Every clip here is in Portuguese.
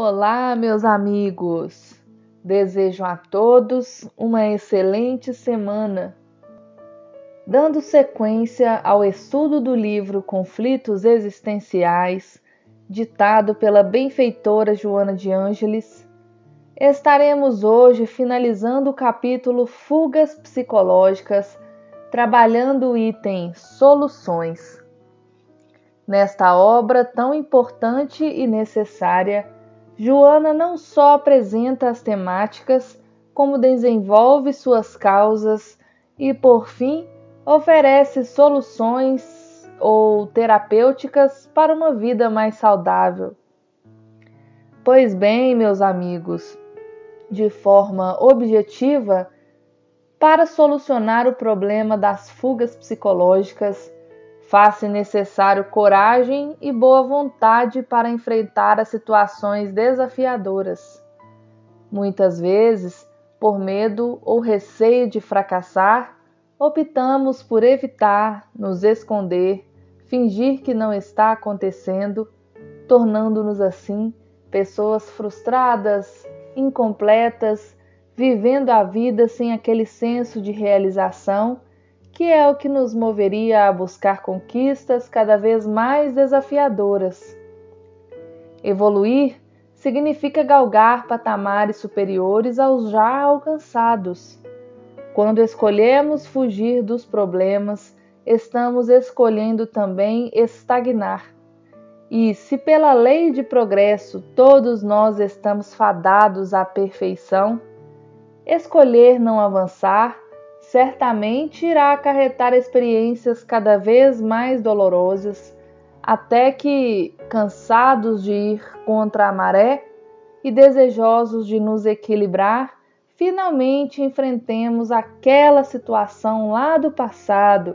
Olá, meus amigos! Desejo a todos uma excelente semana. Dando sequência ao estudo do livro Conflitos Existenciais, ditado pela benfeitora Joana de Ângeles, estaremos hoje finalizando o capítulo Fugas Psicológicas, trabalhando o item Soluções. Nesta obra tão importante e necessária, Joana não só apresenta as temáticas, como desenvolve suas causas e, por fim, oferece soluções ou terapêuticas para uma vida mais saudável. Pois bem, meus amigos, de forma objetiva, para solucionar o problema das fugas psicológicas, Faz-se necessário coragem e boa vontade para enfrentar as situações desafiadoras. Muitas vezes, por medo ou receio de fracassar, optamos por evitar, nos esconder, fingir que não está acontecendo, tornando-nos assim pessoas frustradas, incompletas, vivendo a vida sem aquele senso de realização que é o que nos moveria a buscar conquistas cada vez mais desafiadoras. Evoluir significa galgar patamares superiores aos já alcançados. Quando escolhemos fugir dos problemas, estamos escolhendo também estagnar. E se pela lei de progresso todos nós estamos fadados à perfeição, escolher não avançar certamente irá acarretar experiências cada vez mais dolorosas, até que, cansados de ir contra a maré e desejosos de nos equilibrar, finalmente enfrentemos aquela situação lá do passado,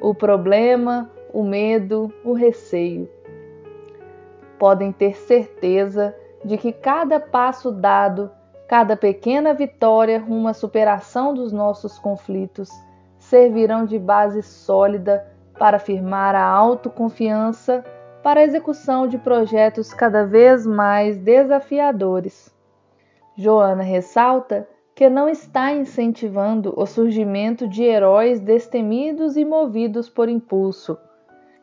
o problema, o medo, o receio. Podem ter certeza de que cada passo dado Cada pequena vitória rumo à superação dos nossos conflitos servirão de base sólida para firmar a autoconfiança para a execução de projetos cada vez mais desafiadores. Joana ressalta que não está incentivando o surgimento de heróis destemidos e movidos por impulso,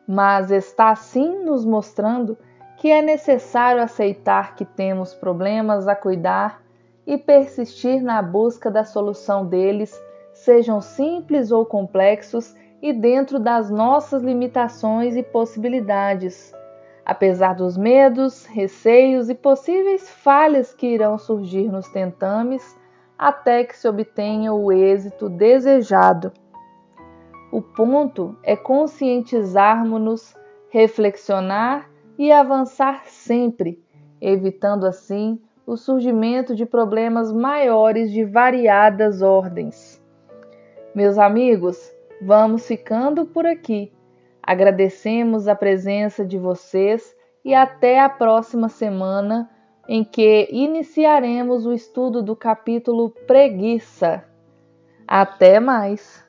mas está sim nos mostrando que é necessário aceitar que temos problemas a cuidar e persistir na busca da solução deles, sejam simples ou complexos e dentro das nossas limitações e possibilidades. Apesar dos medos, receios e possíveis falhas que irão surgir nos tentames, até que se obtenha o êxito desejado. O ponto é conscientizarmos-nos, reflexionar e avançar sempre, evitando assim o surgimento de problemas maiores de variadas ordens. Meus amigos, vamos ficando por aqui. Agradecemos a presença de vocês e até a próxima semana, em que iniciaremos o estudo do capítulo Preguiça. Até mais!